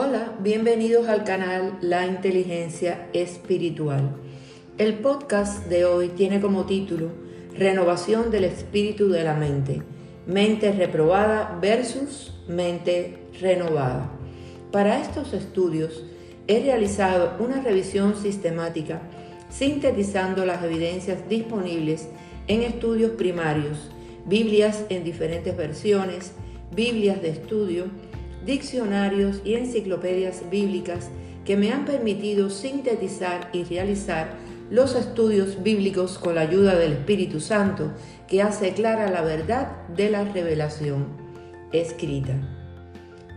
Hola, bienvenidos al canal La Inteligencia Espiritual. El podcast de hoy tiene como título Renovación del Espíritu de la Mente, mente reprobada versus mente renovada. Para estos estudios he realizado una revisión sistemática sintetizando las evidencias disponibles en estudios primarios, Biblias en diferentes versiones, Biblias de estudio, diccionarios y enciclopedias bíblicas que me han permitido sintetizar y realizar los estudios bíblicos con la ayuda del Espíritu Santo que hace clara la verdad de la revelación escrita.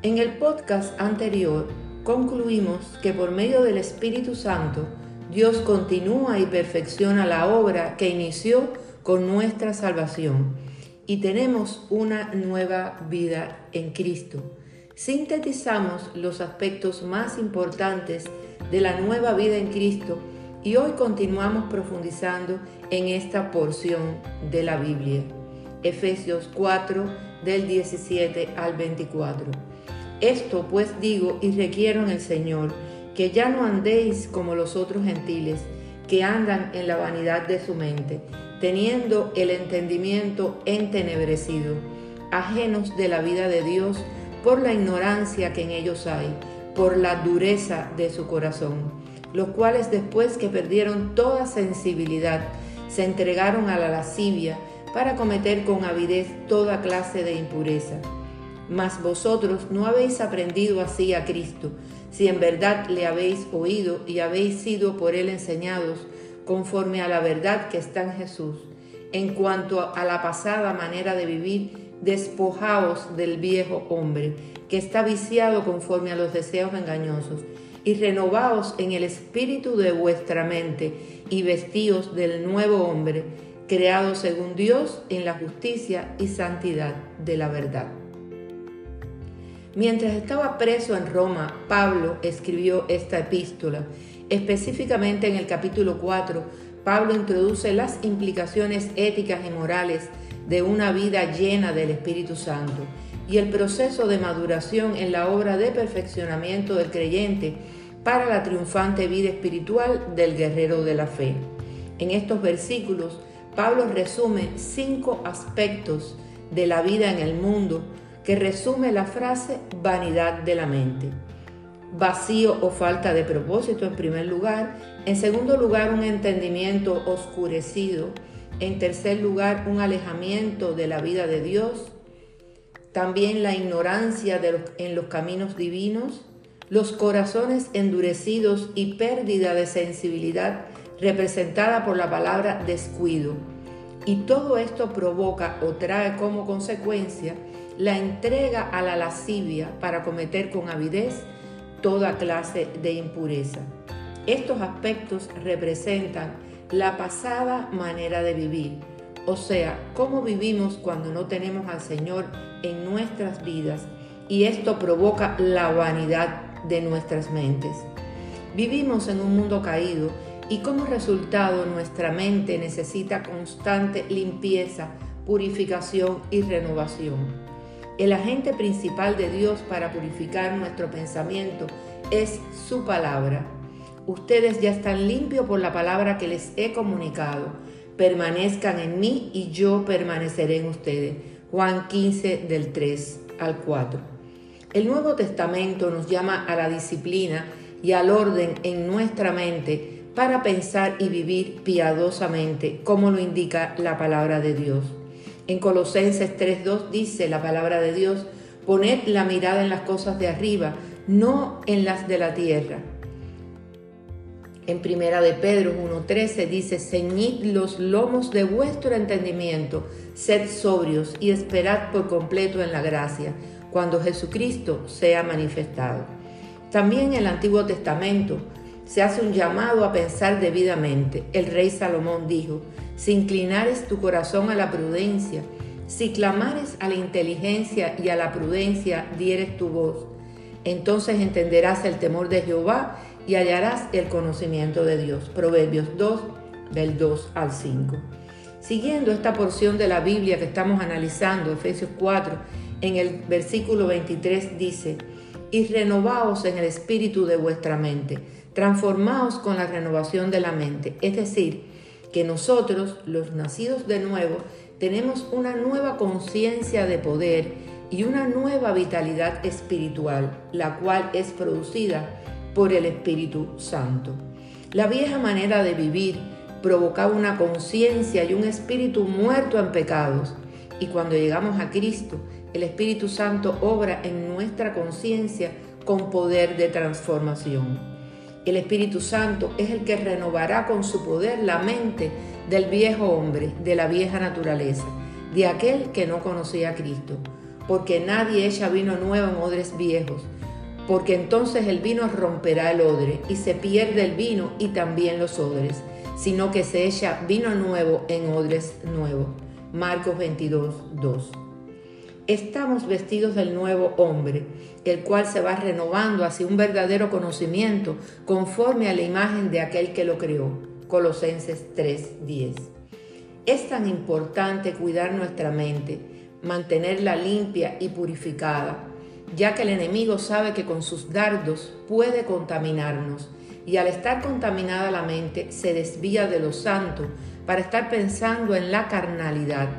En el podcast anterior concluimos que por medio del Espíritu Santo Dios continúa y perfecciona la obra que inició con nuestra salvación y tenemos una nueva vida en Cristo. Sintetizamos los aspectos más importantes de la nueva vida en Cristo y hoy continuamos profundizando en esta porción de la Biblia. Efesios 4 del 17 al 24. Esto pues digo y requiero en el Señor, que ya no andéis como los otros gentiles, que andan en la vanidad de su mente, teniendo el entendimiento entenebrecido, ajenos de la vida de Dios por la ignorancia que en ellos hay, por la dureza de su corazón, los cuales después que perdieron toda sensibilidad, se entregaron a la lascivia para cometer con avidez toda clase de impureza mas vosotros no habéis aprendido así a Cristo, si en verdad le habéis oído y habéis sido por él enseñados, conforme a la verdad que está en Jesús. En cuanto a la pasada manera de vivir, despojaos del viejo hombre, que está viciado conforme a los deseos engañosos, y renovaos en el espíritu de vuestra mente, y vestíos del nuevo hombre, creado según Dios en la justicia y santidad de la verdad. Mientras estaba preso en Roma, Pablo escribió esta epístola. Específicamente en el capítulo 4, Pablo introduce las implicaciones éticas y morales de una vida llena del Espíritu Santo y el proceso de maduración en la obra de perfeccionamiento del creyente para la triunfante vida espiritual del guerrero de la fe. En estos versículos, Pablo resume cinco aspectos de la vida en el mundo que resume la frase vanidad de la mente. Vacío o falta de propósito en primer lugar. En segundo lugar, un entendimiento oscurecido. En tercer lugar, un alejamiento de la vida de Dios. También la ignorancia en los caminos divinos. Los corazones endurecidos y pérdida de sensibilidad representada por la palabra descuido. Y todo esto provoca o trae como consecuencia la entrega a la lascivia para cometer con avidez toda clase de impureza. Estos aspectos representan la pasada manera de vivir, o sea, cómo vivimos cuando no tenemos al Señor en nuestras vidas y esto provoca la vanidad de nuestras mentes. Vivimos en un mundo caído y como resultado nuestra mente necesita constante limpieza, purificación y renovación. El agente principal de Dios para purificar nuestro pensamiento es su palabra. Ustedes ya están limpios por la palabra que les he comunicado. Permanezcan en mí y yo permaneceré en ustedes. Juan 15 del 3 al 4. El Nuevo Testamento nos llama a la disciplina y al orden en nuestra mente para pensar y vivir piadosamente, como lo indica la palabra de Dios. En Colosenses 3.2 dice la palabra de Dios, poned la mirada en las cosas de arriba, no en las de la tierra. En Primera de Pedro 1.13 dice, ceñid los lomos de vuestro entendimiento, sed sobrios y esperad por completo en la gracia, cuando Jesucristo sea manifestado. También en el Antiguo Testamento se hace un llamado a pensar debidamente. El rey Salomón dijo, si inclinares tu corazón a la prudencia, si clamares a la inteligencia y a la prudencia dieres tu voz, entonces entenderás el temor de Jehová y hallarás el conocimiento de Dios. Proverbios 2, del 2 al 5. Siguiendo esta porción de la Biblia que estamos analizando, Efesios 4, en el versículo 23 dice, y renovaos en el espíritu de vuestra mente. Transformaos con la renovación de la mente. Es decir, que nosotros, los nacidos de nuevo, tenemos una nueva conciencia de poder y una nueva vitalidad espiritual, la cual es producida por el Espíritu Santo. La vieja manera de vivir provocaba una conciencia y un espíritu muerto en pecados, y cuando llegamos a Cristo, el Espíritu Santo obra en nuestra conciencia con poder de transformación. El Espíritu Santo es el que renovará con su poder la mente del viejo hombre, de la vieja naturaleza, de aquel que no conocía a Cristo, porque nadie echa vino nuevo en odres viejos, porque entonces el vino romperá el odre y se pierde el vino y también los odres, sino que se echa vino nuevo en odres nuevos. Marcos 22, 2 estamos vestidos del nuevo hombre, el cual se va renovando hacia un verdadero conocimiento conforme a la imagen de aquel que lo creó. Colosenses 3:10. Es tan importante cuidar nuestra mente, mantenerla limpia y purificada, ya que el enemigo sabe que con sus dardos puede contaminarnos y al estar contaminada la mente se desvía de lo santo para estar pensando en la carnalidad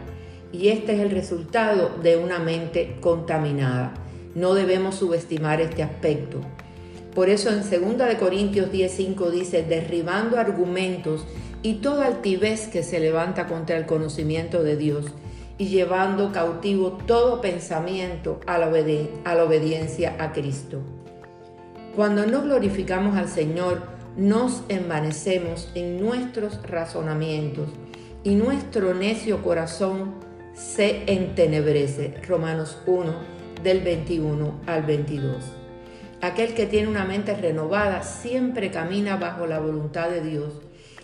y este es el resultado de una mente contaminada. No debemos subestimar este aspecto. Por eso en 2 Corintios 10:5 dice, derribando argumentos y toda altivez que se levanta contra el conocimiento de Dios y llevando cautivo todo pensamiento a la, obediencia a Cristo. Cuando no glorificamos al Señor, nos envanecemos en nuestros razonamientos y nuestro necio corazón se entenebrece. Romanos 1 del 21 al 22. Aquel que tiene una mente renovada siempre camina bajo la voluntad de Dios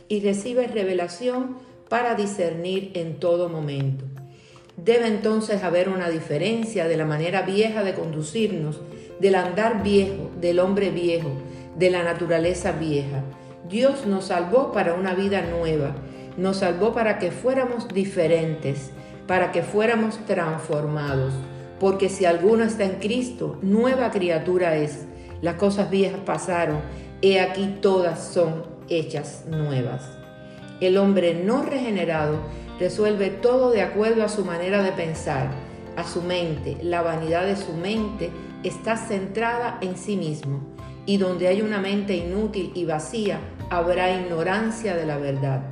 y recibe revelación para discernir en todo momento. Debe entonces haber una diferencia de la manera vieja de conducirnos, del andar viejo, del hombre viejo, de la naturaleza vieja. Dios nos salvó para una vida nueva, nos salvó para que fuéramos diferentes, para que fuéramos transformados. Porque si alguno está en Cristo, nueva criatura es. Las cosas viejas pasaron, he aquí todas son hechas nuevas. El hombre no regenerado resuelve todo de acuerdo a su manera de pensar, a su mente. La vanidad de su mente está centrada en sí mismo. Y donde hay una mente inútil y vacía, habrá ignorancia de la verdad.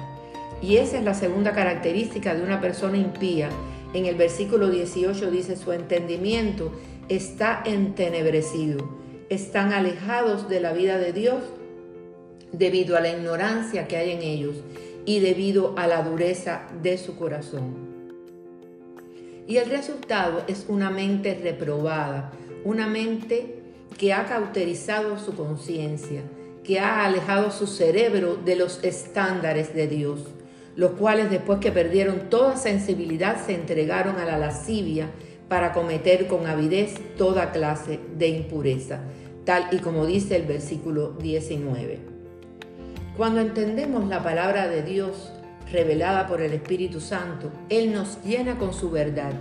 Y esa es la segunda característica de una persona impía. En el versículo 18 dice, su entendimiento está entenebrecido. Están alejados de la vida de Dios debido a la ignorancia que hay en ellos y debido a la dureza de su corazón. Y el resultado es una mente reprobada, una mente que ha cauterizado su conciencia, que ha alejado su cerebro de los estándares de Dios los cuales después que perdieron toda sensibilidad se entregaron a la lascivia para cometer con avidez toda clase de impureza, tal y como dice el versículo 19. Cuando entendemos la palabra de Dios revelada por el Espíritu Santo, Él nos llena con su verdad.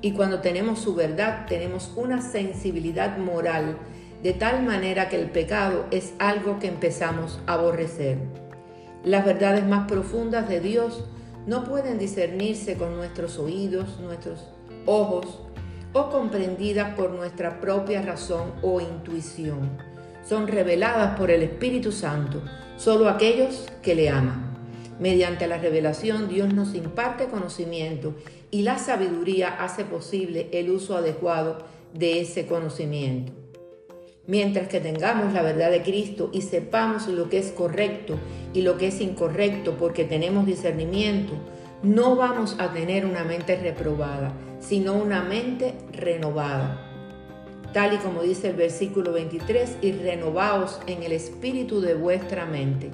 Y cuando tenemos su verdad, tenemos una sensibilidad moral de tal manera que el pecado es algo que empezamos a aborrecer. Las verdades más profundas de Dios no pueden discernirse con nuestros oídos, nuestros ojos o comprendidas por nuestra propia razón o intuición. Son reveladas por el Espíritu Santo, solo aquellos que le aman. Mediante la revelación Dios nos imparte conocimiento y la sabiduría hace posible el uso adecuado de ese conocimiento. Mientras que tengamos la verdad de Cristo y sepamos lo que es correcto y lo que es incorrecto porque tenemos discernimiento, no vamos a tener una mente reprobada, sino una mente renovada. Tal y como dice el versículo 23, y renovaos en el espíritu de vuestra mente.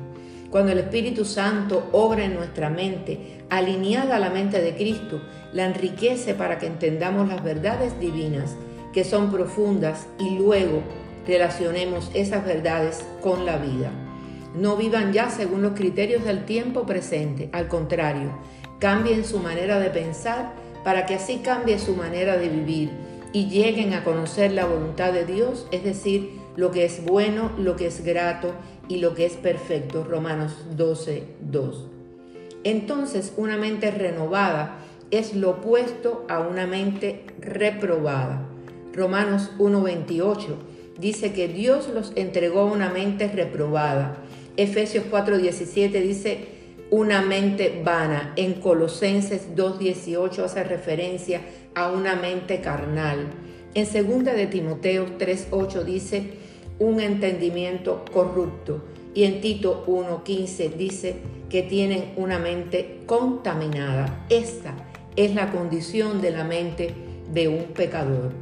Cuando el Espíritu Santo obra en nuestra mente, alineada a la mente de Cristo, la enriquece para que entendamos las verdades divinas, que son profundas, y luego relacionemos esas verdades con la vida. No vivan ya según los criterios del tiempo presente, al contrario, cambien su manera de pensar para que así cambie su manera de vivir y lleguen a conocer la voluntad de Dios, es decir, lo que es bueno, lo que es grato y lo que es perfecto. Romanos 12, 2. Entonces, una mente renovada es lo opuesto a una mente reprobada. Romanos 1.28 dice que Dios los entregó a una mente reprobada. Efesios 4.17 dice una mente vana. En Colosenses 2.18 hace referencia a una mente carnal. En 2 de Timoteo 3.8 dice un entendimiento corrupto. Y en Tito 1.15 dice que tienen una mente contaminada. Esta es la condición de la mente de un pecador.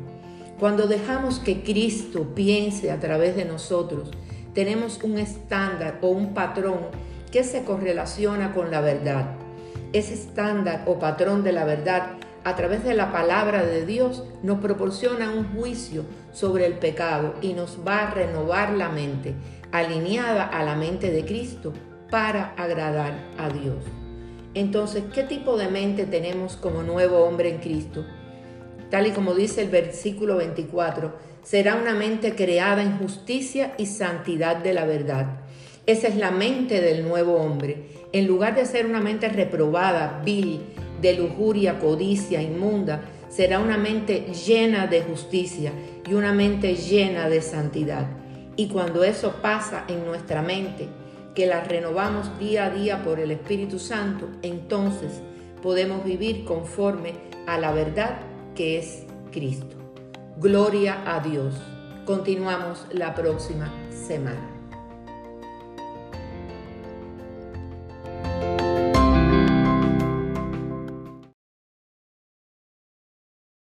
Cuando dejamos que Cristo piense a través de nosotros, tenemos un estándar o un patrón que se correlaciona con la verdad. Ese estándar o patrón de la verdad a través de la palabra de Dios nos proporciona un juicio sobre el pecado y nos va a renovar la mente, alineada a la mente de Cristo para agradar a Dios. Entonces, ¿qué tipo de mente tenemos como nuevo hombre en Cristo? Tal y como dice el versículo 24, será una mente creada en justicia y santidad de la verdad. Esa es la mente del nuevo hombre. En lugar de ser una mente reprobada, vil, de lujuria, codicia, inmunda, será una mente llena de justicia y una mente llena de santidad. Y cuando eso pasa en nuestra mente, que la renovamos día a día por el Espíritu Santo, entonces podemos vivir conforme a la verdad que es Cristo. Gloria a Dios. Continuamos la próxima semana.